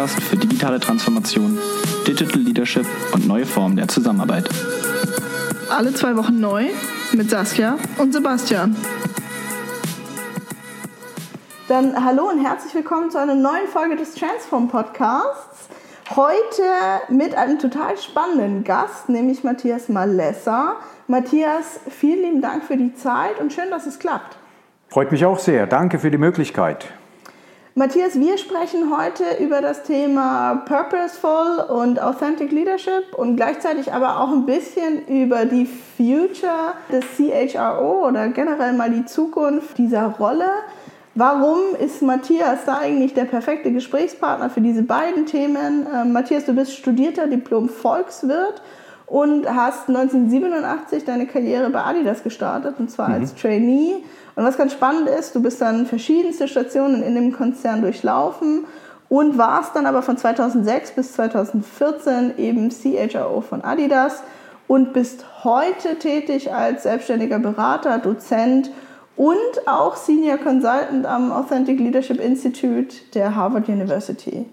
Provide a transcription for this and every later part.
Podcast für digitale Transformation, Digital Leadership und neue Formen der Zusammenarbeit. Alle zwei Wochen neu mit Saskia und Sebastian. Dann hallo und herzlich willkommen zu einer neuen Folge des Transform Podcasts. Heute mit einem total spannenden Gast, nämlich Matthias Malessa. Matthias, vielen lieben Dank für die Zeit und schön, dass es klappt. Freut mich auch sehr. Danke für die Möglichkeit. Matthias, wir sprechen heute über das Thema Purposeful und Authentic Leadership und gleichzeitig aber auch ein bisschen über die Future des CHRO oder generell mal die Zukunft dieser Rolle. Warum ist Matthias da eigentlich der perfekte Gesprächspartner für diese beiden Themen? Ähm, Matthias, du bist studierter Diplom-Volkswirt und hast 1987 deine Karriere bei Adidas gestartet, und zwar mhm. als Trainee und was ganz spannend ist, du bist dann verschiedenste Stationen in dem Konzern durchlaufen und warst dann aber von 2006 bis 2014 eben CHRO von Adidas und bist heute tätig als selbstständiger Berater, Dozent und auch Senior Consultant am Authentic Leadership Institute der Harvard University.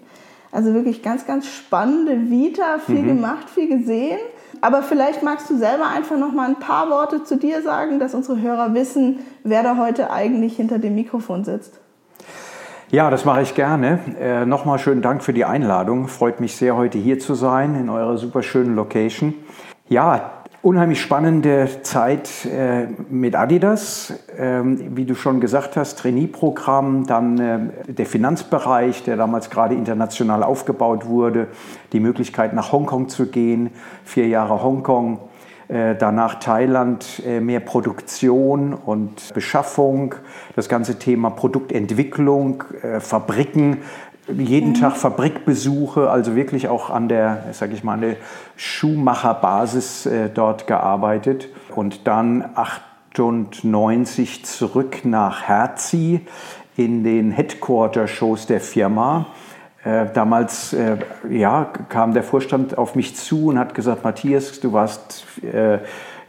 Also wirklich ganz, ganz spannende Vita, viel mhm. gemacht, viel gesehen. Aber vielleicht magst du selber einfach noch mal ein paar Worte zu dir sagen, dass unsere Hörer wissen, wer da heute eigentlich hinter dem Mikrofon sitzt. Ja, das mache ich gerne. Äh, Nochmal schönen Dank für die Einladung. Freut mich sehr, heute hier zu sein in eurer super schönen Location. Ja, unheimlich spannende Zeit äh, mit Adidas. Ähm, wie du schon gesagt hast, Trainee-Programm, dann äh, der Finanzbereich, der damals gerade international aufgebaut wurde, die Möglichkeit nach Hongkong zu gehen, vier Jahre Hongkong. Äh, danach Thailand, äh, mehr Produktion und Beschaffung, das ganze Thema Produktentwicklung, äh, Fabriken, jeden mhm. Tag Fabrikbesuche, also wirklich auch an der, sage ich mal, an der Schuhmacherbasis äh, dort gearbeitet und dann 98 zurück nach Herzi in den Headquarter-Shows der Firma. Äh, damals äh, ja, kam der Vorstand auf mich zu und hat gesagt, Matthias, du warst äh,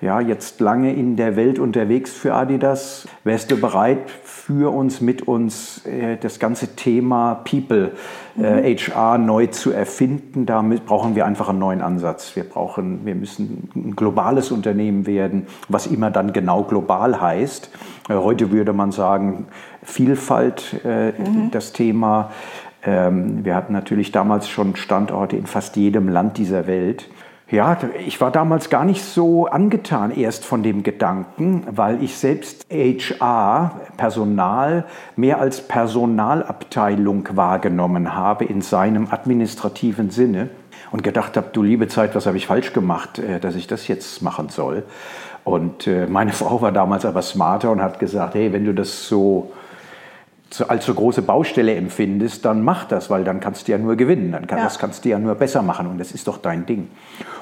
ja, jetzt lange in der Welt unterwegs für Adidas. Wärst du bereit, für uns, mit uns äh, das ganze Thema People, äh, HR neu zu erfinden? Damit brauchen wir einfach einen neuen Ansatz. Wir brauchen, wir müssen ein globales Unternehmen werden, was immer dann genau global heißt. Äh, heute würde man sagen, Vielfalt, mhm. das Thema. Ähm, wir hatten natürlich damals schon Standorte in fast jedem Land dieser Welt. Ja, ich war damals gar nicht so angetan erst von dem Gedanken, weil ich selbst HR, Personal, mehr als Personalabteilung wahrgenommen habe in seinem administrativen Sinne und gedacht habe, du liebe Zeit, was habe ich falsch gemacht, äh, dass ich das jetzt machen soll. Und äh, meine Frau war damals aber smarter und hat gesagt, hey, wenn du das so als so große Baustelle empfindest, dann mach das, weil dann kannst du ja nur gewinnen, dann kann, ja. das kannst du ja nur besser machen und das ist doch dein Ding.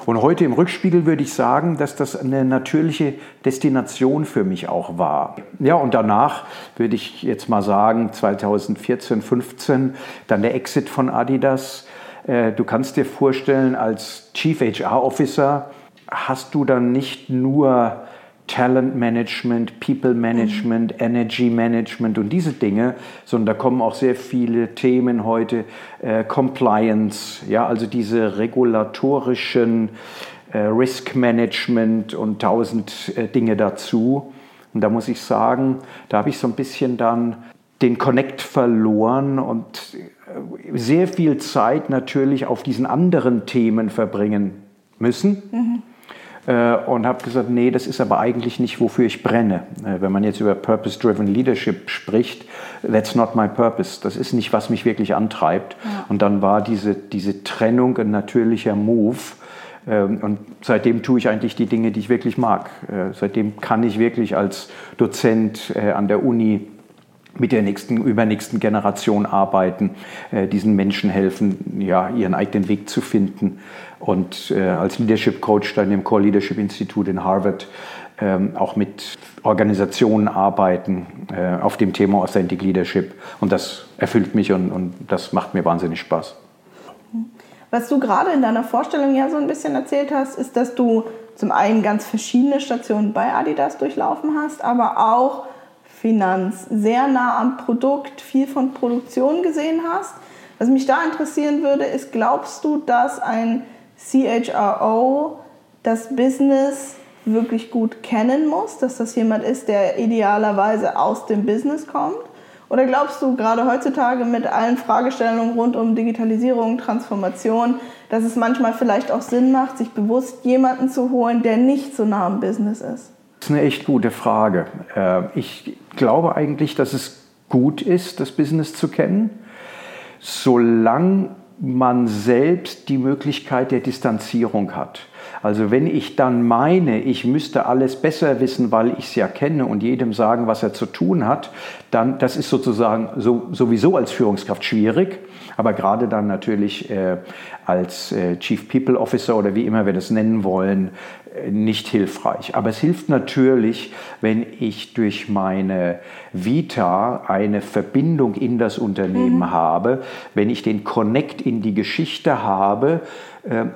Und heute im Rückspiegel würde ich sagen, dass das eine natürliche Destination für mich auch war. Ja, und danach würde ich jetzt mal sagen, 2014, 15, dann der Exit von Adidas. Äh, du kannst dir vorstellen, als Chief HR Officer hast du dann nicht nur Talent Management, People Management, mhm. Energy Management und diese Dinge, sondern da kommen auch sehr viele Themen heute, äh, Compliance, ja, also diese regulatorischen äh, Risk Management und tausend äh, Dinge dazu. Und da muss ich sagen, da habe ich so ein bisschen dann den Connect verloren und äh, sehr viel Zeit natürlich auf diesen anderen Themen verbringen müssen. Mhm und habe gesagt, nee, das ist aber eigentlich nicht, wofür ich brenne. Äh, wenn man jetzt über Purpose-Driven Leadership spricht, that's not my purpose. Das ist nicht, was mich wirklich antreibt. Ja. Und dann war diese, diese Trennung ein natürlicher Move. Ähm, und seitdem tue ich eigentlich die Dinge, die ich wirklich mag. Äh, seitdem kann ich wirklich als Dozent an der Uni mit der nächsten, übernächsten Generation arbeiten, äh, diesen Menschen helfen, ja, ihren eigenen Weg zu finden. Und äh, als Leadership Coach dann im Core Leadership Institute in Harvard ähm, auch mit Organisationen arbeiten äh, auf dem Thema Authentic Leadership. Und das erfüllt mich und, und das macht mir wahnsinnig Spaß. Was du gerade in deiner Vorstellung ja so ein bisschen erzählt hast, ist, dass du zum einen ganz verschiedene Stationen bei Adidas durchlaufen hast, aber auch Finanz, sehr nah am Produkt, viel von Produktion gesehen hast. Was mich da interessieren würde, ist, glaubst du, dass ein CHRO das Business wirklich gut kennen muss, dass das jemand ist, der idealerweise aus dem Business kommt? Oder glaubst du gerade heutzutage mit allen Fragestellungen rund um Digitalisierung, Transformation, dass es manchmal vielleicht auch Sinn macht, sich bewusst jemanden zu holen, der nicht so nah am Business ist? Das ist eine echt gute Frage. Äh, ich glaube eigentlich, dass es gut ist, das Business zu kennen, solange man selbst die Möglichkeit der Distanzierung hat. Also wenn ich dann meine, ich müsste alles besser wissen, weil ich es ja kenne und jedem sagen, was er zu tun hat, dann das ist sozusagen so, sowieso als Führungskraft schwierig, aber gerade dann natürlich äh, als äh, Chief People Officer oder wie immer wir das nennen wollen, äh, nicht hilfreich. Aber es hilft natürlich, wenn ich durch meine Vita eine Verbindung in das Unternehmen mhm. habe, wenn ich den Connect in die Geschichte habe,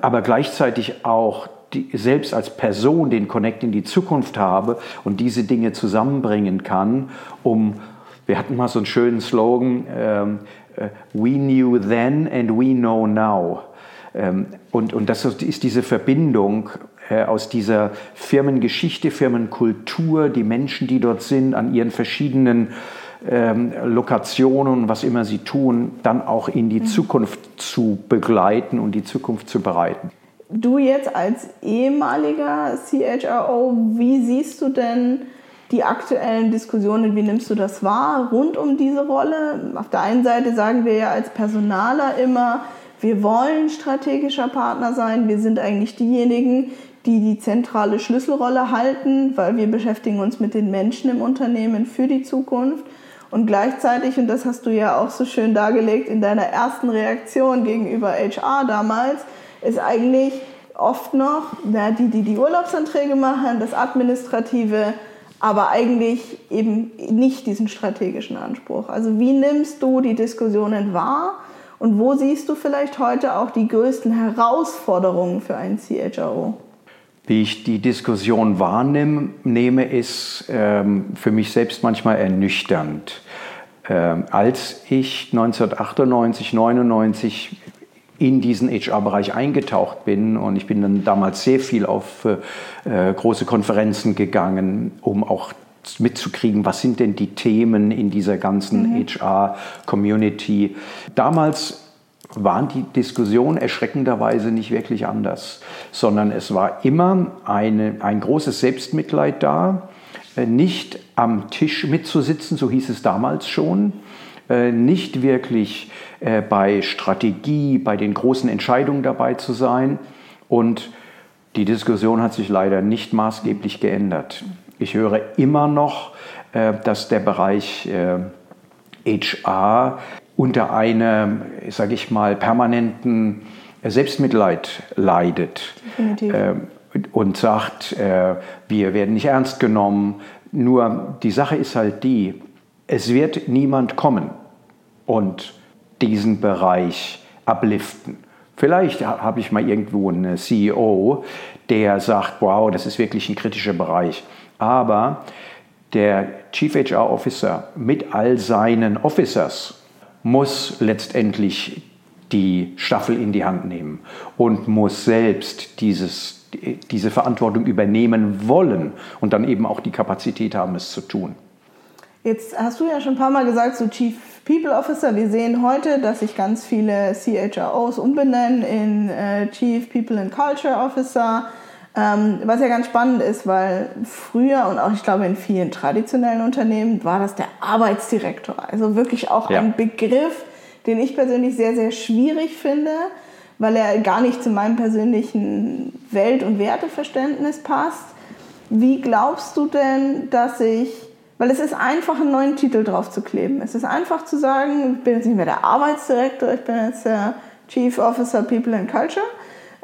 aber gleichzeitig auch die, selbst als Person den Connect in die Zukunft habe und diese Dinge zusammenbringen kann, um, wir hatten mal so einen schönen Slogan, ähm, äh, We knew then and we know now. Ähm, und, und das ist diese Verbindung äh, aus dieser Firmengeschichte, Firmenkultur, die Menschen, die dort sind, an ihren verschiedenen ähm, Lokationen, was immer sie tun, dann auch in die mhm. Zukunft zu begleiten und die Zukunft zu bereiten. Du jetzt als ehemaliger CHRO, wie siehst du denn die aktuellen Diskussionen, wie nimmst du das wahr rund um diese Rolle? Auf der einen Seite sagen wir ja als Personaler immer, wir wollen strategischer Partner sein, wir sind eigentlich diejenigen, die die zentrale Schlüsselrolle halten, weil wir beschäftigen uns mit den Menschen im Unternehmen für die Zukunft. Und gleichzeitig, und das hast du ja auch so schön dargelegt in deiner ersten Reaktion gegenüber HR damals, ist eigentlich oft noch na, die, die die Urlaubsanträge machen, das Administrative, aber eigentlich eben nicht diesen strategischen Anspruch. Also wie nimmst du die Diskussionen wahr und wo siehst du vielleicht heute auch die größten Herausforderungen für einen CHRO? Wie ich die Diskussion wahrnehme, ist ähm, für mich selbst manchmal ernüchternd. Ähm, als ich 1998, 99 in diesen HR-Bereich eingetaucht bin und ich bin dann damals sehr viel auf äh, große Konferenzen gegangen, um auch mitzukriegen, was sind denn die Themen in dieser ganzen mhm. HR-Community. Damals waren die Diskussionen erschreckenderweise nicht wirklich anders, sondern es war immer eine, ein großes Selbstmitleid da, äh, nicht am Tisch mitzusitzen, so hieß es damals schon, äh, nicht wirklich äh, bei Strategie, bei den großen Entscheidungen dabei zu sein. Und die Diskussion hat sich leider nicht maßgeblich geändert. Ich höre immer noch, dass der Bereich HR unter einem, sage ich mal, permanenten Selbstmitleid leidet äh, und sagt, äh, wir werden nicht ernst genommen. Nur die Sache ist halt die, es wird niemand kommen und diesen Bereich abliften. Vielleicht habe ich mal irgendwo einen CEO, der sagt, wow, das ist wirklich ein kritischer Bereich. Aber der Chief HR Officer mit all seinen Officers muss letztendlich die Staffel in die Hand nehmen und muss selbst dieses, diese Verantwortung übernehmen wollen und dann eben auch die Kapazität haben, es zu tun. Jetzt hast du ja schon ein paar Mal gesagt, so Chief People Officer. Wir sehen heute, dass sich ganz viele CHROs umbenennen in äh, Chief People and Culture Officer. Ähm, was ja ganz spannend ist, weil früher und auch ich glaube in vielen traditionellen Unternehmen war das der Arbeitsdirektor. Also wirklich auch ja. ein Begriff, den ich persönlich sehr, sehr schwierig finde, weil er gar nicht zu meinem persönlichen Welt- und Werteverständnis passt. Wie glaubst du denn, dass ich, weil es ist einfach, einen neuen Titel drauf zu kleben. Es ist einfach zu sagen, ich bin jetzt nicht mehr der Arbeitsdirektor, ich bin jetzt der Chief Officer People and Culture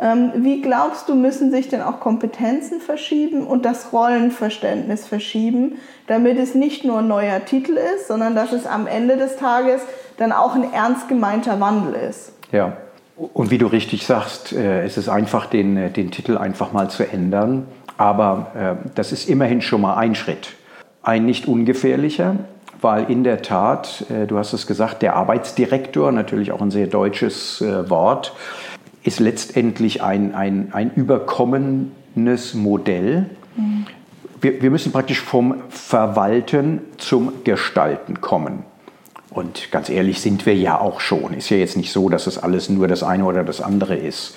wie glaubst du, müssen sich denn auch Kompetenzen verschieben und das Rollenverständnis verschieben, damit es nicht nur ein neuer Titel ist, sondern dass es am Ende des Tages dann auch ein ernst gemeinter Wandel ist? Ja, und wie du richtig sagst, äh, es ist einfach, den, äh, den Titel einfach mal zu ändern. Aber äh, das ist immerhin schon mal ein Schritt. Ein nicht ungefährlicher, weil in der Tat, du hast es gesagt, der Arbeitsdirektor, natürlich auch ein sehr deutsches Wort, ist letztendlich ein, ein, ein überkommenes Modell. Mhm. Wir, wir müssen praktisch vom Verwalten zum Gestalten kommen. Und ganz ehrlich sind wir ja auch schon. Ist ja jetzt nicht so, dass es alles nur das eine oder das andere ist.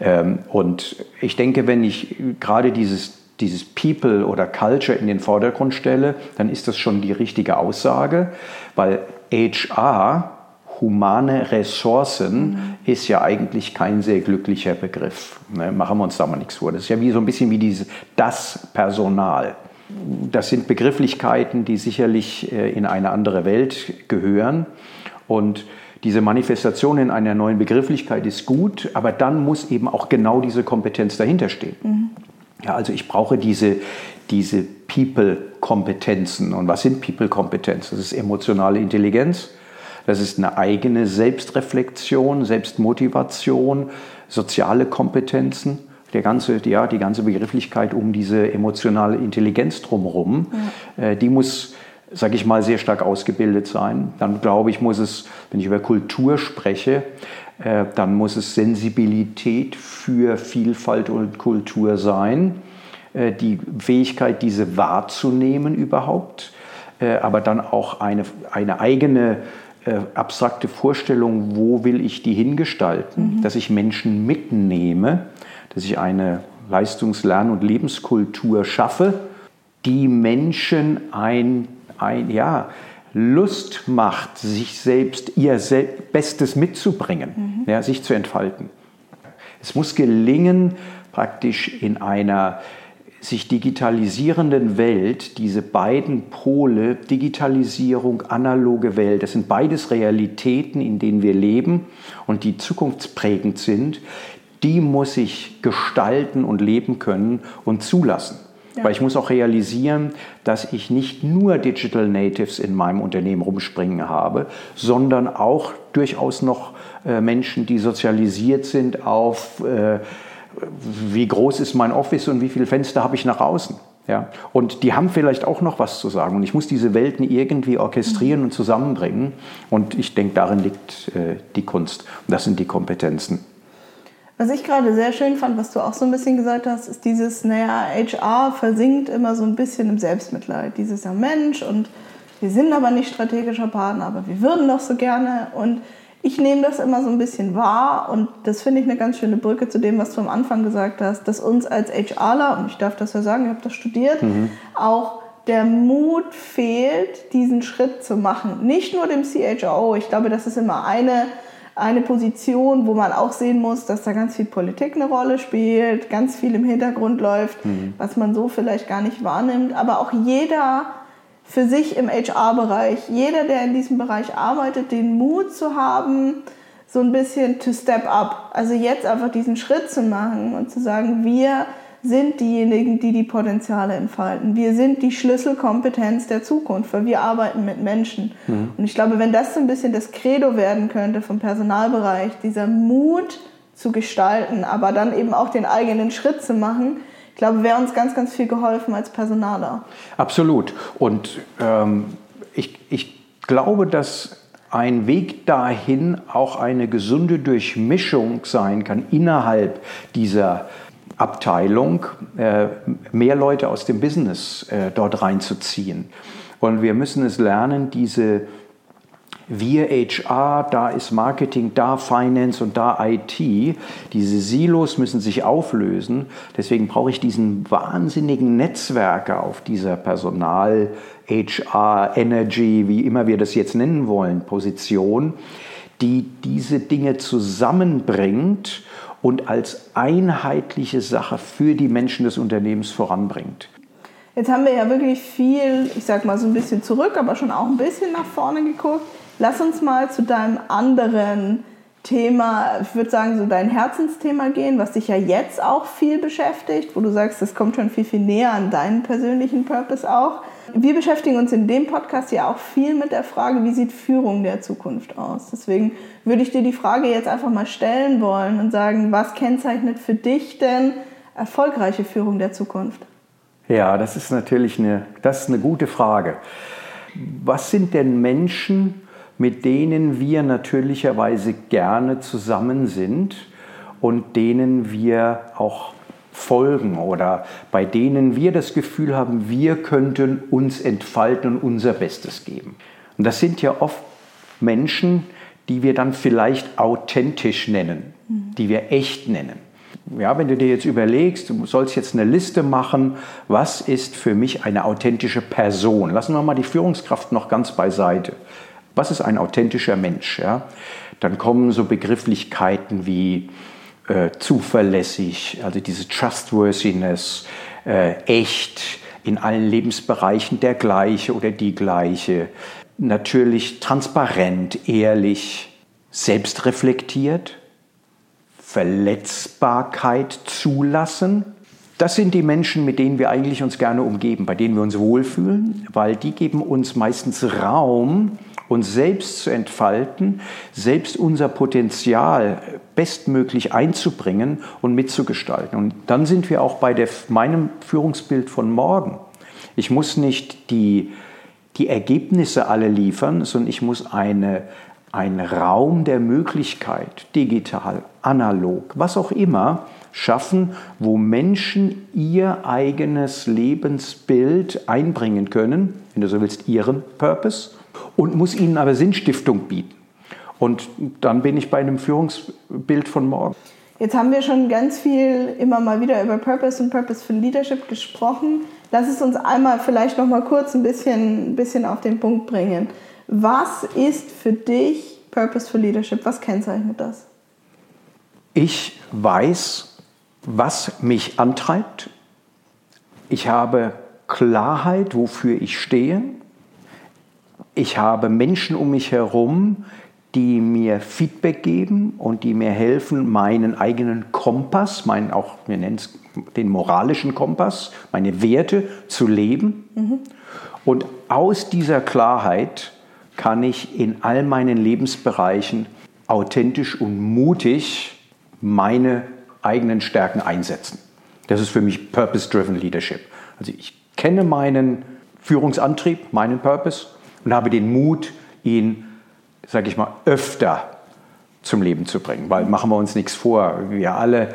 Ähm, und ich denke, wenn ich gerade dieses, dieses People oder Culture in den Vordergrund stelle, dann ist das schon die richtige Aussage, weil HR, humane Ressourcen, mhm. ist ja eigentlich kein sehr glücklicher Begriff. Ne? Machen wir uns da mal nichts vor. Das ist ja wie so ein bisschen wie dieses, das Personal. Das sind Begrifflichkeiten, die sicherlich äh, in eine andere Welt gehören. Und diese Manifestation in einer neuen Begrifflichkeit ist gut, aber dann muss eben auch genau diese Kompetenz dahinter stehen. Mhm. Ja, also ich brauche diese, diese People-Kompetenzen. Und was sind People-Kompetenzen? Das ist emotionale Intelligenz, das ist eine eigene Selbstreflexion, Selbstmotivation, soziale Kompetenzen der ganze, ja, die ganze Begrifflichkeit um diese emotionale Intelligenz drumherum, ja. äh, die muss, sage ich mal, sehr stark ausgebildet sein. Dann glaube ich, muss es, wenn ich über Kultur spreche, äh, dann muss es Sensibilität für Vielfalt und Kultur sein, äh, die Fähigkeit, diese wahrzunehmen überhaupt, aber dann auch eine, eine eigene äh, abstrakte Vorstellung, wo will ich die hingestalten, mhm. dass ich Menschen mitnehme dass ich eine Leistungs-, Lern- und Lebenskultur schaffe, die Menschen ein, ein ja, Lust macht, sich selbst ihr Bestes mitzubringen, mhm. ja, sich zu entfalten. Es muss gelingen, praktisch in einer sich digitalisierenden Welt, diese beiden Pole, Digitalisierung, analoge Welt, das sind beides Realitäten, in denen wir leben und die zukunftsprägend sind, die muss ich gestalten und leben können und zulassen. Ja. Weil ich muss auch realisieren, dass ich nicht nur Digital Natives in meinem Unternehmen rumspringen habe, sondern auch durchaus noch äh, Menschen, die sozialisiert sind auf, äh, wie groß ist mein Office und wie viele Fenster habe ich nach außen. Ja, und die haben vielleicht auch noch was zu sagen. Und ich muss diese Welten irgendwie orchestrieren und zusammenbringen. Und ich denke, darin liegt äh, die Kunst. Und das sind die Kompetenzen. Was ich gerade sehr schön fand, was du auch so ein bisschen gesagt hast, ist dieses, naja, HR versinkt immer so ein bisschen im Selbstmitleid. Dieses ja Mensch und wir sind aber nicht strategischer Partner, aber wir würden doch so gerne. Und ich nehme das immer so ein bisschen wahr und das finde ich eine ganz schöne Brücke zu dem, was du am Anfang gesagt hast, dass uns als HRler, und ich darf das ja sagen, ich habe das studiert, mhm. auch der Mut fehlt, diesen Schritt zu machen. Nicht nur dem CHO, ich glaube, das ist immer eine eine Position, wo man auch sehen muss, dass da ganz viel Politik eine Rolle spielt, ganz viel im Hintergrund läuft, mhm. was man so vielleicht gar nicht wahrnimmt. Aber auch jeder für sich im HR-Bereich, jeder, der in diesem Bereich arbeitet, den Mut zu haben, so ein bisschen to step up. Also jetzt einfach diesen Schritt zu machen und zu sagen, wir sind diejenigen, die die Potenziale entfalten. Wir sind die Schlüsselkompetenz der Zukunft, weil wir arbeiten mit Menschen. Mhm. Und ich glaube, wenn das so ein bisschen das Credo werden könnte vom Personalbereich, dieser Mut zu gestalten, aber dann eben auch den eigenen Schritt zu machen, ich glaube, wäre uns ganz, ganz viel geholfen als Personaler. Absolut. Und ähm, ich, ich glaube, dass ein Weg dahin auch eine gesunde Durchmischung sein kann innerhalb dieser Abteilung äh, mehr Leute aus dem Business äh, dort reinzuziehen. Und wir müssen es lernen, diese wir HR, da ist Marketing, da Finance und da IT. Diese Silos müssen sich auflösen. Deswegen brauche ich diesen wahnsinnigen Netzwerke auf dieser Personal, HR, Energy, wie immer wir das jetzt nennen wollen, Position, die diese Dinge zusammenbringt und als einheitliche Sache für die Menschen des Unternehmens voranbringt. Jetzt haben wir ja wirklich viel, ich sag mal so ein bisschen zurück, aber schon auch ein bisschen nach vorne geguckt. Lass uns mal zu deinem anderen Thema, ich würde sagen, so dein Herzensthema gehen, was dich ja jetzt auch viel beschäftigt, wo du sagst, das kommt schon viel, viel näher an deinen persönlichen Purpose auch. Wir beschäftigen uns in dem Podcast ja auch viel mit der Frage, wie sieht Führung der Zukunft aus. Deswegen würde ich dir die Frage jetzt einfach mal stellen wollen und sagen, was kennzeichnet für dich denn erfolgreiche Führung der Zukunft? Ja, das ist natürlich eine, das ist eine gute Frage. was sind denn Menschen, mit denen wir natürlicherweise gerne zusammen sind und denen wir auch folgen oder bei denen wir das Gefühl haben, wir könnten uns entfalten und unser Bestes geben. Und das sind ja oft Menschen, die wir dann vielleicht authentisch nennen, die wir echt nennen. Ja, wenn du dir jetzt überlegst, du sollst jetzt eine Liste machen, was ist für mich eine authentische Person? Lassen wir mal die Führungskraft noch ganz beiseite. Was ist ein authentischer Mensch? Ja? Dann kommen so Begrifflichkeiten wie äh, zuverlässig, also diese Trustworthiness, äh, echt, in allen Lebensbereichen der gleiche oder die gleiche, natürlich transparent, ehrlich, selbstreflektiert, Verletzbarkeit zulassen. Das sind die Menschen, mit denen wir eigentlich uns gerne umgeben, bei denen wir uns wohlfühlen, weil die geben uns meistens Raum, uns selbst zu entfalten, selbst unser Potenzial bestmöglich einzubringen und mitzugestalten. Und dann sind wir auch bei der, meinem Führungsbild von morgen. Ich muss nicht die, die Ergebnisse alle liefern, sondern ich muss eine, einen Raum der Möglichkeit, digital, analog, was auch immer, schaffen, wo Menschen ihr eigenes Lebensbild einbringen können, wenn du so willst, ihren Purpose, und muss ihnen aber Sinnstiftung bieten. Und dann bin ich bei einem Führungsbild von morgen. Jetzt haben wir schon ganz viel immer mal wieder über Purpose und Purpose für Leadership gesprochen. Lass es uns einmal vielleicht noch mal kurz ein bisschen, ein bisschen auf den Punkt bringen. Was ist für dich Purpose für Leadership? Was kennzeichnet das? Ich weiß, was mich antreibt. Ich habe Klarheit, wofür ich stehe. Ich habe Menschen um mich herum, die mir Feedback geben und die mir helfen, meinen eigenen Kompass, meinen auch, wir nennen es den moralischen Kompass, meine Werte zu leben. Mhm. Und aus dieser Klarheit kann ich in all meinen Lebensbereichen authentisch und mutig meine eigenen Stärken einsetzen. Das ist für mich Purpose-Driven Leadership. Also ich kenne meinen Führungsantrieb, meinen Purpose und habe den Mut, ihn, sage ich mal, öfter zum Leben zu bringen. Weil machen wir uns nichts vor, wir alle,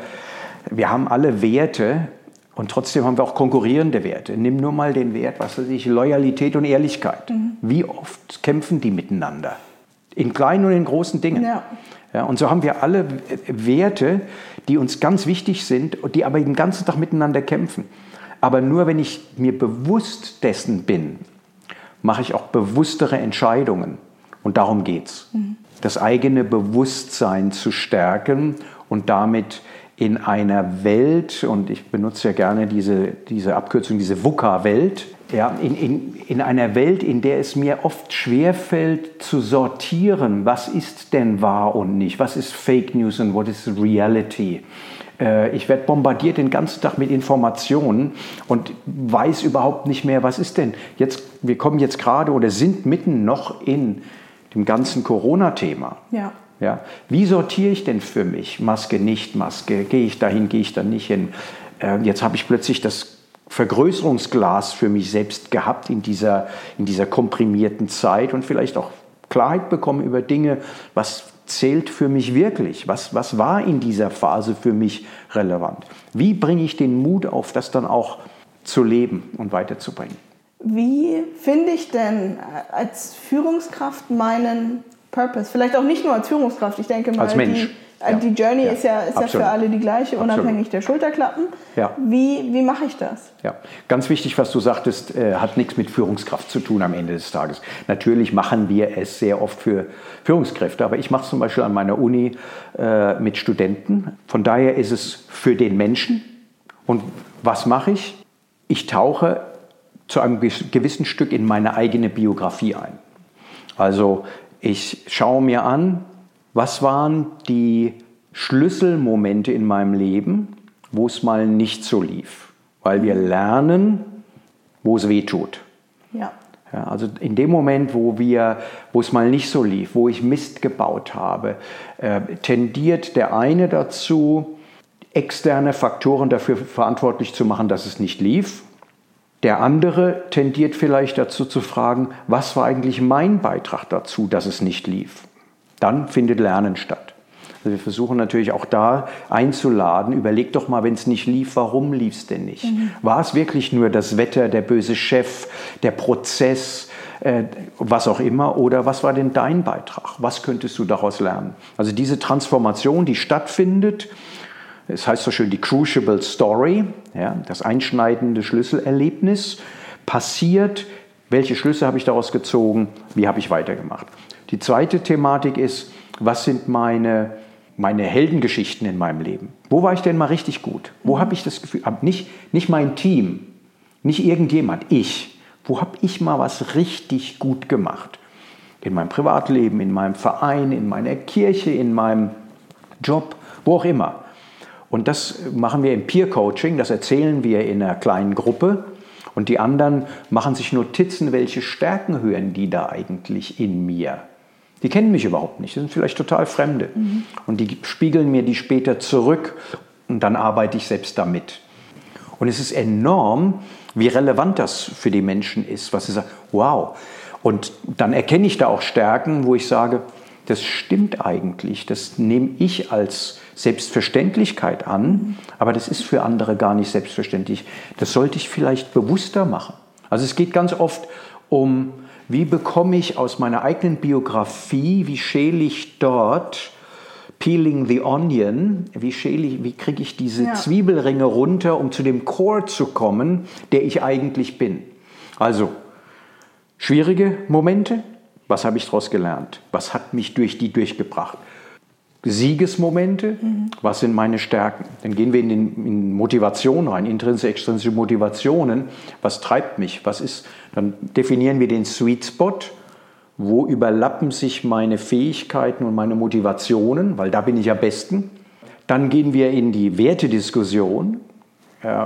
wir haben alle Werte und trotzdem haben wir auch konkurrierende Werte. Nimm nur mal den Wert, was weiß ich, Loyalität und Ehrlichkeit. Mhm. Wie oft kämpfen die miteinander? In kleinen und in großen Dingen. Ja. Ja, und so haben wir alle Werte, die uns ganz wichtig sind, die aber den ganzen Tag miteinander kämpfen. Aber nur wenn ich mir bewusst dessen bin, mache ich auch bewusstere Entscheidungen. Und darum geht es. Mhm. Das eigene Bewusstsein zu stärken und damit in einer Welt, und ich benutze ja gerne diese, diese Abkürzung, diese VUCA-Welt, ja, in, in, in einer Welt, in der es mir oft schwerfällt zu sortieren, was ist denn wahr und nicht, was ist Fake News und what is Reality. Äh, ich werde bombardiert den ganzen Tag mit Informationen und weiß überhaupt nicht mehr, was ist denn jetzt, wir kommen jetzt gerade oder sind mitten noch in dem ganzen Corona-Thema. Ja. Ja, wie sortiere ich denn für mich? Maske, nicht Maske, gehe ich dahin, gehe ich da nicht hin? Äh, jetzt habe ich plötzlich das Vergrößerungsglas für mich selbst gehabt in dieser, in dieser komprimierten Zeit und vielleicht auch Klarheit bekommen über Dinge, was zählt für mich wirklich? Was, was war in dieser Phase für mich relevant? Wie bringe ich den Mut auf, das dann auch zu leben und weiterzubringen? Wie finde ich denn als Führungskraft meinen Purpose? Vielleicht auch nicht nur als Führungskraft, ich denke mal, als Mensch. Die, ja. Die Journey ja. ist, ja, ist ja für alle die gleiche, Absolut. unabhängig der Schulterklappen. Ja. Wie, wie mache ich das? Ja, ganz wichtig, was du sagtest, äh, hat nichts mit Führungskraft zu tun am Ende des Tages. Natürlich machen wir es sehr oft für Führungskräfte, aber ich mache es zum Beispiel an meiner Uni äh, mit Studenten. Von daher ist es für den Menschen. Und was mache ich? Ich tauche zu einem gewissen Stück in meine eigene Biografie ein. Also ich schaue mir an, was waren die Schlüsselmomente in meinem Leben, wo es mal nicht so lief? Weil wir lernen, wo es weh tut. Ja. ja. also in dem Moment, wo, wir, wo es mal nicht so lief, wo ich Mist gebaut habe, äh, tendiert der eine dazu, externe Faktoren dafür verantwortlich zu machen, dass es nicht lief. Der andere tendiert vielleicht dazu zu fragen, was war eigentlich mein Beitrag dazu, dass es nicht lief? Dann findet Lernen statt. Also wir versuchen natürlich auch da einzuladen, überleg doch mal, wenn es nicht lief, warum lief es denn nicht? Mhm. War es wirklich nur das Wetter, der böse Chef, der Prozess, äh, was auch immer, oder was war denn dein Beitrag? Was könntest du daraus lernen? Also diese Transformation, die stattfindet, es heißt so schön die Crucible Story, ja, das einschneidende Schlüsselerlebnis, passiert. Welche Schlüsse habe ich daraus gezogen? Wie habe ich weitergemacht? Die zweite Thematik ist, was sind meine, meine Heldengeschichten in meinem Leben? Wo war ich denn mal richtig gut? Wo habe ich das Gefühl, nicht, nicht mein Team, nicht irgendjemand, ich. Wo habe ich mal was richtig gut gemacht? In meinem Privatleben, in meinem Verein, in meiner Kirche, in meinem Job, wo auch immer. Und das machen wir im Peer Coaching, das erzählen wir in einer kleinen Gruppe. Und die anderen machen sich Notizen, welche Stärken hören die da eigentlich in mir. Die kennen mich überhaupt nicht, das sind vielleicht total Fremde. Mhm. Und die spiegeln mir die später zurück und dann arbeite ich selbst damit. Und es ist enorm, wie relevant das für die Menschen ist, was sie sagen, wow. Und dann erkenne ich da auch Stärken, wo ich sage, das stimmt eigentlich, das nehme ich als Selbstverständlichkeit an, aber das ist für andere gar nicht selbstverständlich. Das sollte ich vielleicht bewusster machen. Also es geht ganz oft um, wie bekomme ich aus meiner eigenen Biografie, wie schäle ich dort Peeling the Onion, wie, schäle wie kriege ich diese ja. Zwiebelringe runter, um zu dem Core zu kommen, der ich eigentlich bin. Also schwierige Momente, was habe ich daraus gelernt? Was hat mich durch die durchgebracht? Siegesmomente, mhm. was sind meine Stärken? Dann gehen wir in, den, in Motivation rein, intrinsische, extrinsische Motivationen. Was treibt mich? Was ist? Dann definieren wir den Sweet Spot. Wo überlappen sich meine Fähigkeiten und meine Motivationen? Weil da bin ich am besten. Dann gehen wir in die Wertediskussion.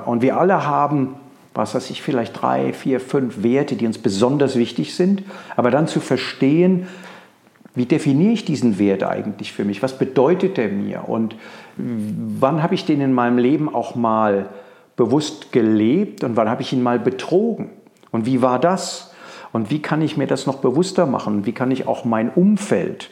Und wir alle haben, was weiß ich, vielleicht drei, vier, fünf Werte, die uns besonders wichtig sind. Aber dann zu verstehen, wie definiere ich diesen Wert eigentlich für mich? Was bedeutet der mir? Und wann habe ich den in meinem Leben auch mal bewusst gelebt und wann habe ich ihn mal betrogen? Und wie war das? Und wie kann ich mir das noch bewusster machen? Wie kann ich auch mein Umfeld,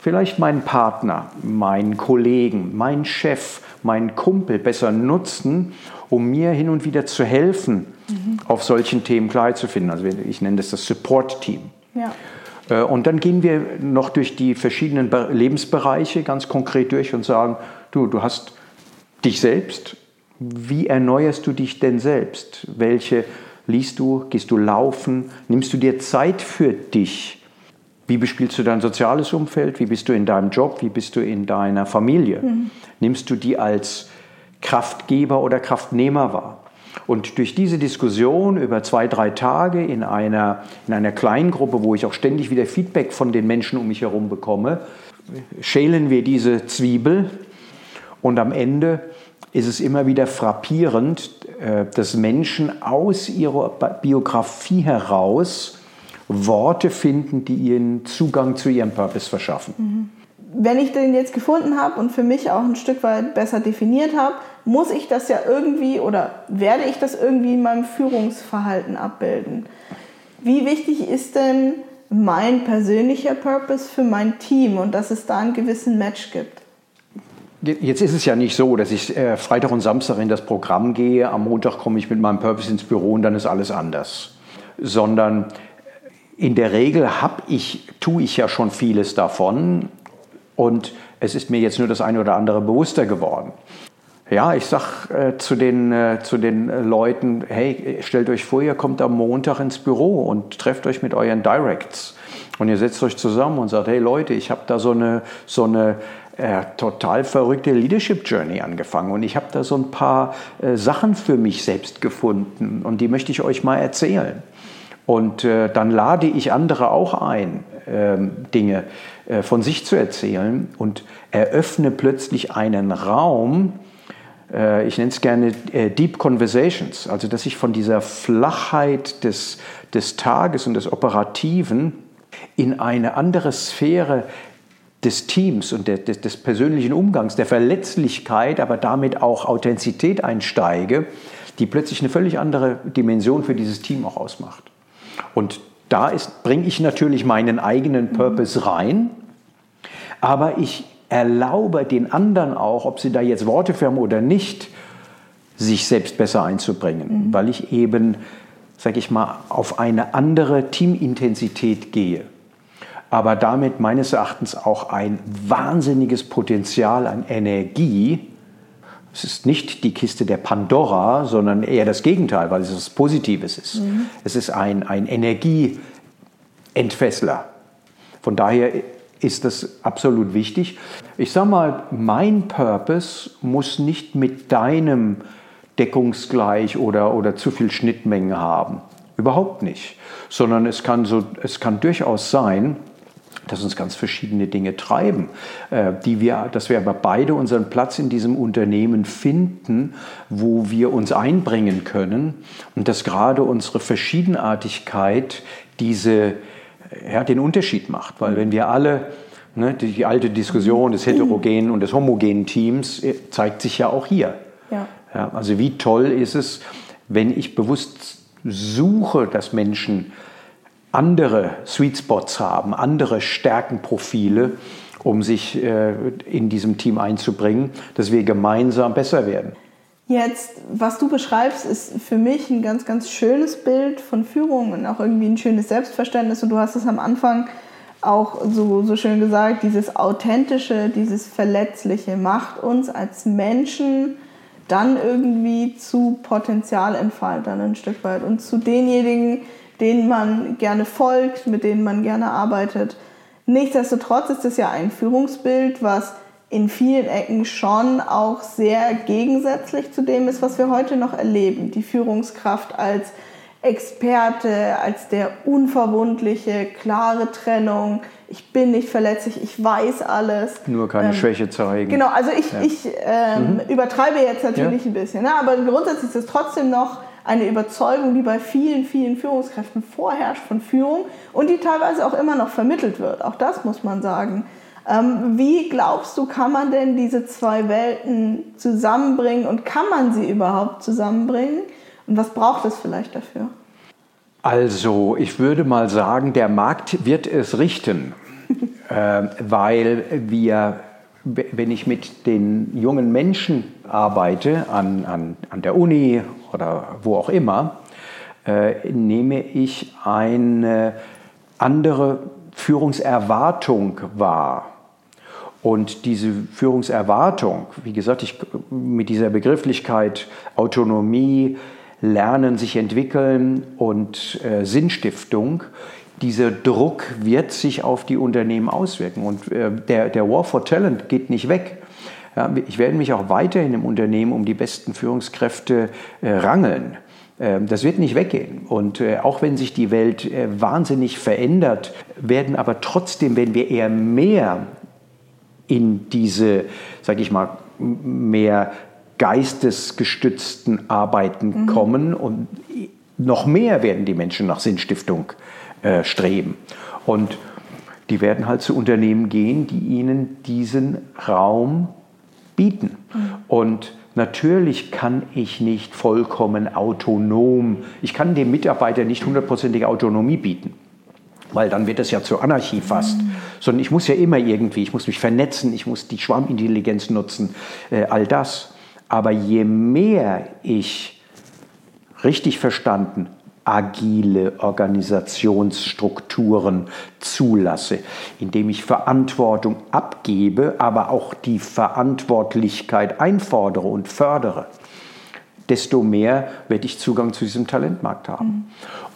vielleicht meinen Partner, meinen Kollegen, meinen Chef, meinen Kumpel besser nutzen, um mir hin und wieder zu helfen, mhm. auf solchen Themen klar zu finden? Also ich nenne das das Support-Team. Ja. Äh, und dann gehen wir noch durch die verschiedenen Lebensbereiche ganz konkret durch und sagen, du, du hast dich selbst. Wie erneuerst du dich denn selbst? Welche liest du? Gehst du laufen? Nimmst du dir Zeit für dich? Wie bespielst du dein soziales Umfeld? Wie bist du in deinem Job? Wie bist du in deiner Familie? Mhm. Nimmst du die als Kraftgeber oder Kraftnehmer wahr? Und durch diese Diskussion über zwei, drei Tage in einer, in einer kleinen Gruppe, wo ich auch ständig wieder Feedback von den Menschen um mich herum bekomme, schälen wir diese Zwiebel und am Ende ist es immer wieder frappierend, äh, dass Menschen aus ihrer Biografie heraus Worte finden, die ihnen Zugang zu ihrem Purpose verschaffen. Mhm wenn ich den jetzt gefunden habe und für mich auch ein Stück weit besser definiert habe, muss ich das ja irgendwie oder werde ich das irgendwie in meinem Führungsverhalten abbilden. Wie wichtig ist denn mein persönlicher Purpose für mein Team und dass es da einen gewissen Match gibt? Jetzt ist es ja nicht so, dass ich äh, Freitag und Samstag in das Programm gehe, am Montag komme ich mit meinem Purpose ins Büro und dann ist alles anders. Sondern in der Regel habe ich, tue ich ja schon vieles davon und es ist mir jetzt nur das eine oder andere bewusster geworden. Ja, ich sage äh, zu, den, äh, zu den Leuten, hey, stellt euch vor, ihr kommt am Montag ins Büro und trefft euch mit euren Directs. Und ihr setzt euch zusammen und sagt, hey Leute, ich habe da so eine, so eine äh, total verrückte Leadership Journey angefangen und ich habe da so ein paar äh, Sachen für mich selbst gefunden und die möchte ich euch mal erzählen. Und äh, dann lade ich andere auch ein, ähm, Dinge äh, von sich zu erzählen und eröffne plötzlich einen Raum, äh, ich nenne es gerne äh, Deep Conversations, also dass ich von dieser Flachheit des, des Tages und des Operativen in eine andere Sphäre des Teams und des, des, persönlichen Umgangs, der Verletzlichkeit, aber damit auch Authentizität einsteige, die plötzlich eine völlig andere Dimension für dieses Team auch ausmacht. Und da bringe ich natürlich meinen eigenen Purpose rein, aber ich erlaube den anderen auch, ob sie da jetzt Worte für haben oder nicht, sich selbst besser einzubringen, mhm. weil ich eben, sage ich mal, auf eine andere Teamintensität gehe. Aber damit meines Erachtens auch ein wahnsinniges Potenzial an Energie. Es ist nicht die Kiste der Pandora, sondern eher das Gegenteil, weil es etwas Positives ist. Mhm. Es ist ein, ein Energieentfessler. Von daher ist das absolut wichtig. Ich sage mal, mein Purpose muss nicht mit deinem deckungsgleich oder, oder zu viel Schnittmenge haben. Überhaupt nicht. Sondern es kann, so, es kann durchaus sein, dass uns ganz verschiedene Dinge treiben, äh, die wir, dass wir aber beide unseren Platz in diesem Unternehmen finden, wo wir uns einbringen können und dass gerade unsere Verschiedenartigkeit diese ja, den Unterschied macht. Weil wenn wir alle, ne, die, alte Diskussion des heterogenen und des homogenen Teams äh, zeigt sich ja auch hier. Ja. Ja, also wie toll ist es, wenn ich bewusst suche, dass Menschen andere Sweet Spots haben, andere Stärkenprofile, um sich äh, in diesem Team einzubringen, dass wir gemeinsam besser werden. Jetzt, was du beschreibst, ist für mich ein ganz, ganz schönes Bild von Führung und auch irgendwie ein schönes Selbstverständnis. Und du hast es am Anfang auch so, so schön gesagt, dieses Authentische, dieses Verletzliche macht uns als Menschen dann irgendwie zu Potenzialentfaltern ein Stück weit und zu denjenigen, denen man gerne folgt, mit denen man gerne arbeitet. Nichtsdestotrotz ist es ja ein Führungsbild, was in vielen Ecken schon auch sehr gegensätzlich zu dem ist, was wir heute noch erleben. Die Führungskraft als Experte, als der unverwundliche, klare Trennung. Ich bin nicht verletzlich, ich weiß alles. Nur keine ähm, Schwäche zeigen. Genau, also ich, ja. ich ähm, mhm. übertreibe jetzt natürlich ja. ein bisschen, ne? aber grundsätzlich ist es trotzdem noch eine Überzeugung, die bei vielen, vielen Führungskräften vorherrscht von Führung und die teilweise auch immer noch vermittelt wird. Auch das muss man sagen. Ähm, wie glaubst du, kann man denn diese zwei Welten zusammenbringen und kann man sie überhaupt zusammenbringen? Und was braucht es vielleicht dafür? Also, ich würde mal sagen, der Markt wird es richten, äh, weil wir, wenn ich mit den jungen Menschen arbeite, an, an, an der Uni oder wo auch immer, äh, nehme ich eine andere Führungserwartung wahr. Und diese Führungserwartung, wie gesagt, ich, mit dieser Begrifflichkeit Autonomie, Lernen, sich entwickeln und äh, Sinnstiftung, dieser Druck wird sich auf die Unternehmen auswirken. Und äh, der, der War for Talent geht nicht weg. Ja, ich werde mich auch weiterhin im Unternehmen um die besten Führungskräfte äh, rangeln. Ähm, das wird nicht weggehen. Und äh, auch wenn sich die Welt äh, wahnsinnig verändert, werden aber trotzdem, wenn wir eher mehr in diese, sage ich mal, mehr geistesgestützten Arbeiten mhm. kommen und noch mehr werden die Menschen nach Sinnstiftung äh, streben. Und die werden halt zu Unternehmen gehen, die ihnen diesen Raum bieten. Mhm. Und natürlich kann ich nicht vollkommen autonom, ich kann dem Mitarbeiter nicht hundertprozentige Autonomie bieten weil dann wird es ja zur Anarchie fast. Mhm. Sondern ich muss ja immer irgendwie, ich muss mich vernetzen, ich muss die Schwarmintelligenz nutzen, äh, all das. Aber je mehr ich richtig verstanden agile Organisationsstrukturen zulasse, indem ich Verantwortung abgebe, aber auch die Verantwortlichkeit einfordere und fördere, desto mehr werde ich Zugang zu diesem Talentmarkt haben. Mhm.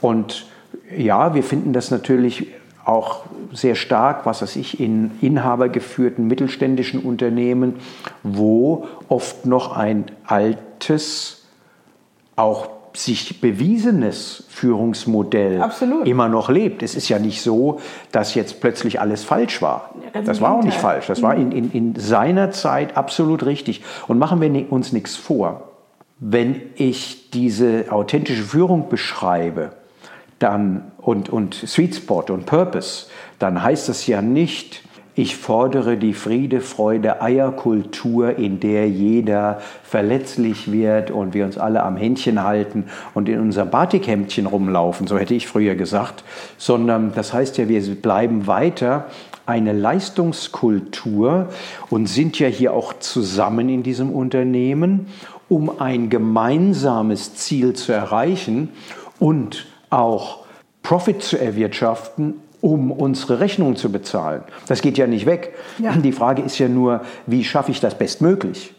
Und ja, wir finden das natürlich auch sehr stark, was weiß ich, in inhabergeführten mittelständischen Unternehmen, wo oft noch ein altes, auch sich bewiesenes Führungsmodell Absolut. immer noch lebt. Es ist ja nicht so, dass jetzt plötzlich alles falsch war. Ja, das war auch nicht falsch. Das war in, in, in seiner Zeit absolut richtig. Und machen wir uns nichts vor. Wenn ich diese authentische Führung beschreibe, dann und, und Sweet Spot und Purpose, dann heißt das ja nicht, ich fordere die Friede, Freude, Eierkultur, in der jeder verletzlich wird und wir uns alle am Händchen halten und in unserem Batikhemdchen rumlaufen, so hätte ich früher gesagt, sondern das heißt ja, wir bleiben weiter eine Leistungskultur und sind ja hier auch zusammen in diesem Unternehmen, um ein gemeinsames Ziel zu erreichen und auch Profit zu erwirtschaften um unsere Rechnungen zu bezahlen. Das geht ja nicht weg. Ja. Die Frage ist ja nur, wie schaffe ich das bestmöglich?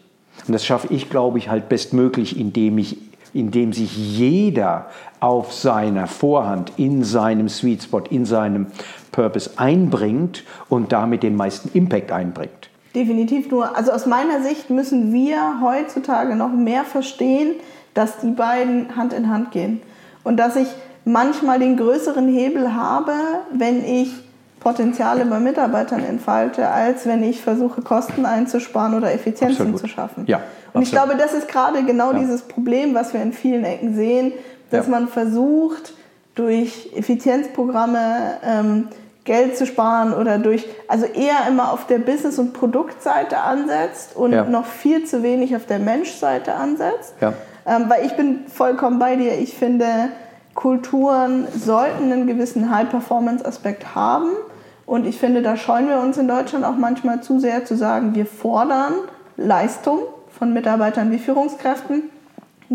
Und das schaffe ich, glaube ich, halt bestmöglich, indem, ich, indem sich jeder auf seiner Vorhand, in seinem Sweet Spot, in seinem Purpose einbringt und damit den meisten Impact einbringt. Definitiv nur. Also aus meiner Sicht müssen wir heutzutage noch mehr verstehen, dass die beiden Hand in Hand gehen. Und dass ich manchmal den größeren Hebel habe, wenn ich Potenziale bei Mitarbeitern entfalte, als wenn ich versuche, Kosten einzusparen oder Effizienzen absolut. zu schaffen. Ja, und ich glaube, das ist gerade genau ja. dieses Problem, was wir in vielen Ecken sehen, dass ja. man versucht, durch Effizienzprogramme ähm, Geld zu sparen oder durch, also eher immer auf der Business- und Produktseite ansetzt und ja. noch viel zu wenig auf der Menschseite ansetzt. Ja. Ähm, weil ich bin vollkommen bei dir. Ich finde, Kulturen sollten einen gewissen High-Performance-Aspekt haben. Und ich finde, da scheuen wir uns in Deutschland auch manchmal zu sehr zu sagen, wir fordern Leistung von Mitarbeitern wie Führungskräften.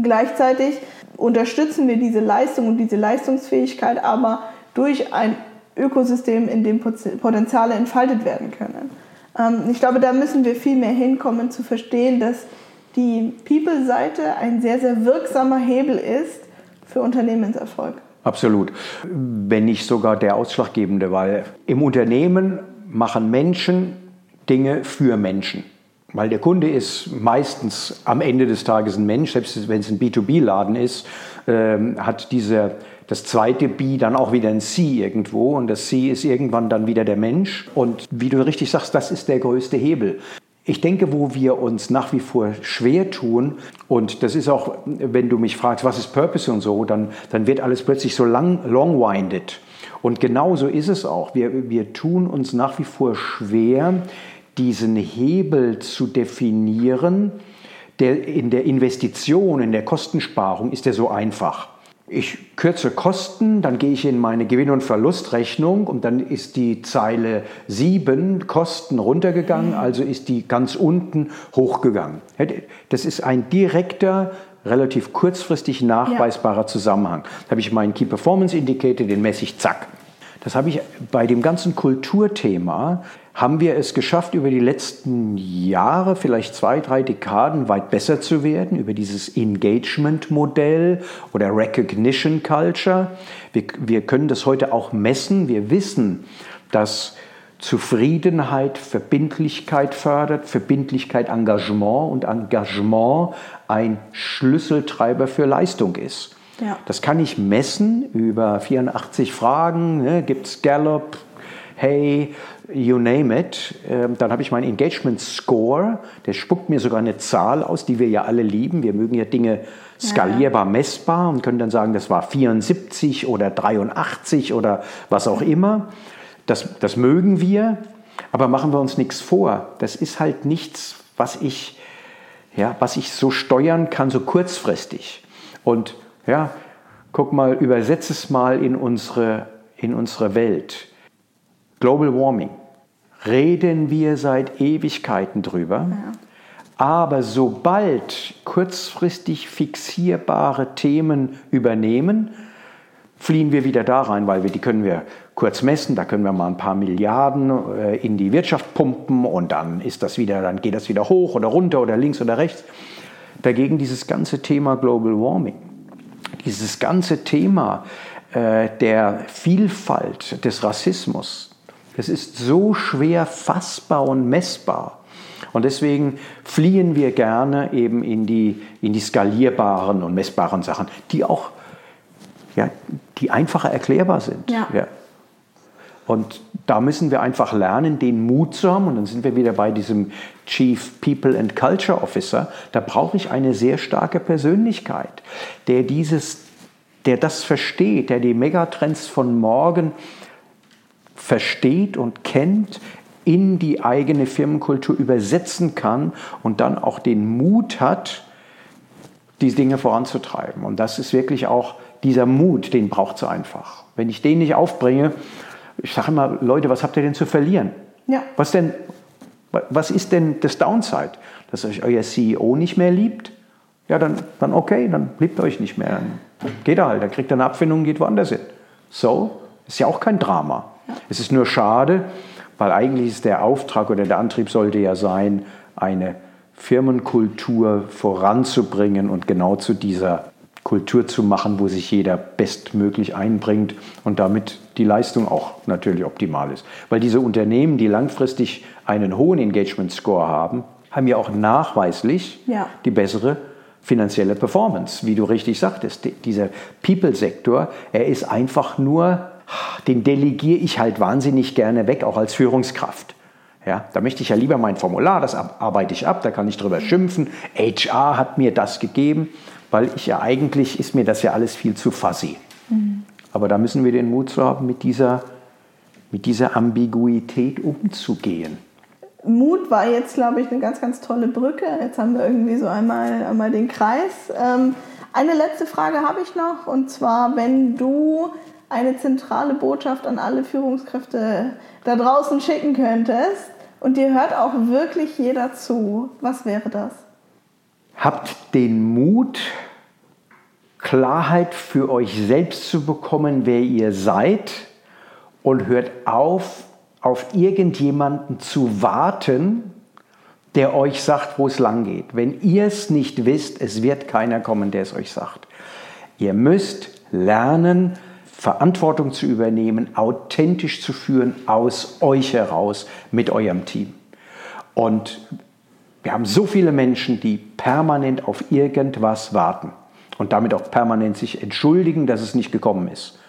Gleichzeitig unterstützen wir diese Leistung und diese Leistungsfähigkeit aber durch ein Ökosystem, in dem Potenziale entfaltet werden können. Ähm, ich glaube, da müssen wir viel mehr hinkommen zu verstehen, dass die People-Seite ein sehr, sehr wirksamer Hebel ist, für Unternehmenserfolg. Absolut. Wenn nicht sogar der ausschlaggebende, weil im Unternehmen machen Menschen Dinge für Menschen. Weil der Kunde ist meistens am Ende des Tages ein Mensch, selbst wenn es ein B2B-Laden ist, ähm, hat diese, das zweite B dann auch wieder ein C irgendwo und das C ist irgendwann dann wieder der Mensch. Und wie du richtig sagst, das ist der größte Hebel. Ich denke, wo wir uns nach wie vor schwer tun, und das ist auch, wenn du mich fragst, was ist Purpose und so, dann, dann wird alles plötzlich so lang, long-winded. Und genauso ist es auch. Wir, wir tun uns nach wie vor schwer, diesen Hebel zu definieren. Der, in der Investition, in der Kostensparung ist der so einfach ich kürze Kosten, dann gehe ich in meine Gewinn- und Verlustrechnung und dann ist die Zeile 7 Kosten runtergegangen, also ist die ganz unten hochgegangen. Das ist ein direkter, relativ kurzfristig nachweisbarer. Zusammenhang. Da habe ich meinen Key Performance Indicator, den messe ich, zack. Das habe ich bei dem ganzen Kulturthema haben wir es geschafft, über die letzten Jahre, vielleicht zwei, drei Dekaden weit besser zu werden, über dieses Engagement-Modell oder Recognition Culture. Wir, wir können das heute auch messen. Wir wissen, dass Zufriedenheit Verbindlichkeit fördert, Verbindlichkeit Engagement und Engagement ein Schlüsseltreiber für Leistung ist. Ja. Das kann ich messen über 84 Fragen. Ne? Gibt es Gallup, Hey, you name it. Ähm, dann habe ich meinen Engagement Score. Der spuckt mir sogar eine Zahl aus, die wir ja alle lieben. Wir mögen ja Dinge skalierbar, messbar und können dann sagen, das war 74 oder 83 oder was auch immer. Das, das mögen wir, aber machen wir uns nichts vor. Das ist halt nichts, was ich, ja, was ich so steuern kann, so kurzfristig. Und ja, guck mal, übersetze es mal in unsere, in unsere Welt. Global Warming. Reden wir seit Ewigkeiten drüber. Ja. Aber sobald kurzfristig fixierbare Themen übernehmen, fliehen wir wieder da rein, weil wir die können wir kurz messen, da können wir mal ein paar Milliarden äh, in die Wirtschaft pumpen und dann ist das wieder, dann geht das wieder hoch oder runter oder links oder rechts. Dagegen dieses ganze Thema Global Warming, dieses ganze Thema äh, der Vielfalt des Rassismus, es ist so schwer fassbar und messbar. Und deswegen fliehen wir gerne eben in die, in die skalierbaren und messbaren Sachen, die auch ja, die einfacher erklärbar sind. Ja. ja. Und da müssen wir einfach lernen, den Mut zu haben. Und dann sind wir wieder bei diesem Chief People and Culture Officer. Da brauche ich eine sehr starke Persönlichkeit, der dieses, der das versteht, der die Megatrends von morgen versteht und kennt, in die eigene Firmenkultur übersetzen kann und dann auch den Mut hat, diese Dinge voranzutreiben. Und das ist wirklich auch dieser Mut, den braucht es einfach. Wenn ich den nicht aufbringe, ich sage immer, Leute, was habt ihr denn zu verlieren? Ja. Was, denn, was ist denn das Downside? Dass euch euer CEO nicht mehr liebt? Ja, dann, dann okay, dann liebt euch nicht mehr. Dann geht er halt, dann kriegt er eine Abfindung und geht woanders hin. So, ist ja auch kein Drama. Ja. Es ist nur schade, weil eigentlich ist der Auftrag oder der Antrieb sollte ja sein, eine Firmenkultur voranzubringen und genau zu dieser Kultur zu machen, wo sich jeder bestmöglich einbringt und damit die Leistung auch natürlich optimal ist. Weil diese Unternehmen, die langfristig einen hohen Engagement Score haben, haben ja auch nachweislich ja. die bessere finanzielle Performance. Wie du richtig sagtest, dieser People-Sektor, er ist einfach nur, den delegiere ich halt wahnsinnig gerne weg, auch als Führungskraft. Ja, da möchte ich ja lieber mein Formular, das arbeite ich ab, da kann ich drüber schimpfen. HR hat mir das gegeben, weil ich ja eigentlich ist mir das ja alles viel zu fuzzy. Mhm. Aber da müssen wir den Mut zu haben, mit dieser, mit dieser Ambiguität umzugehen. Mut war jetzt, glaube ich, eine ganz, ganz tolle Brücke. Jetzt haben wir irgendwie so einmal, einmal den Kreis. Ähm, eine letzte Frage habe ich noch, und zwar, wenn du eine zentrale Botschaft an alle Führungskräfte da draußen schicken könntest und dir hört auch wirklich jeder zu, was wäre das? Habt den Mut, Klarheit für euch selbst zu bekommen, wer ihr seid und hört auf, auf irgendjemanden zu warten, der euch sagt, wo es lang geht. Wenn ihr es nicht wisst, es wird keiner kommen, der es euch sagt. Ihr müsst lernen, Verantwortung zu übernehmen, authentisch zu führen aus euch heraus mit eurem Team. Und wir haben so viele Menschen, die permanent auf irgendwas warten und damit auch permanent sich entschuldigen, dass es nicht gekommen ist.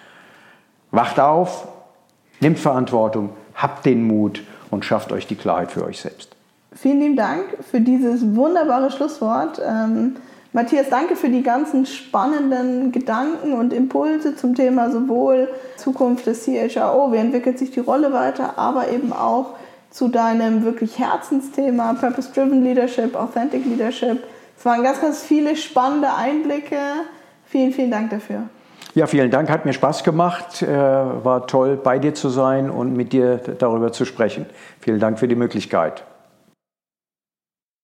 Wacht auf, nimmt Verantwortung, habt den Mut und schafft euch die Klarheit für euch selbst. Vielen lieben Dank für dieses wunderbare Schlusswort. Ähm Matthias, danke für die ganzen spannenden Gedanken und Impulse zum Thema sowohl Zukunft des CHRO, wie entwickelt sich die Rolle weiter, aber eben auch zu deinem wirklich Herzensthema Purpose-Driven Leadership, Authentic Leadership. Es waren ganz, ganz viele spannende Einblicke. Vielen, vielen Dank dafür. Ja, vielen Dank, hat mir Spaß gemacht. Äh, war toll, bei dir zu sein und mit dir darüber zu sprechen. Vielen Dank für die Möglichkeit.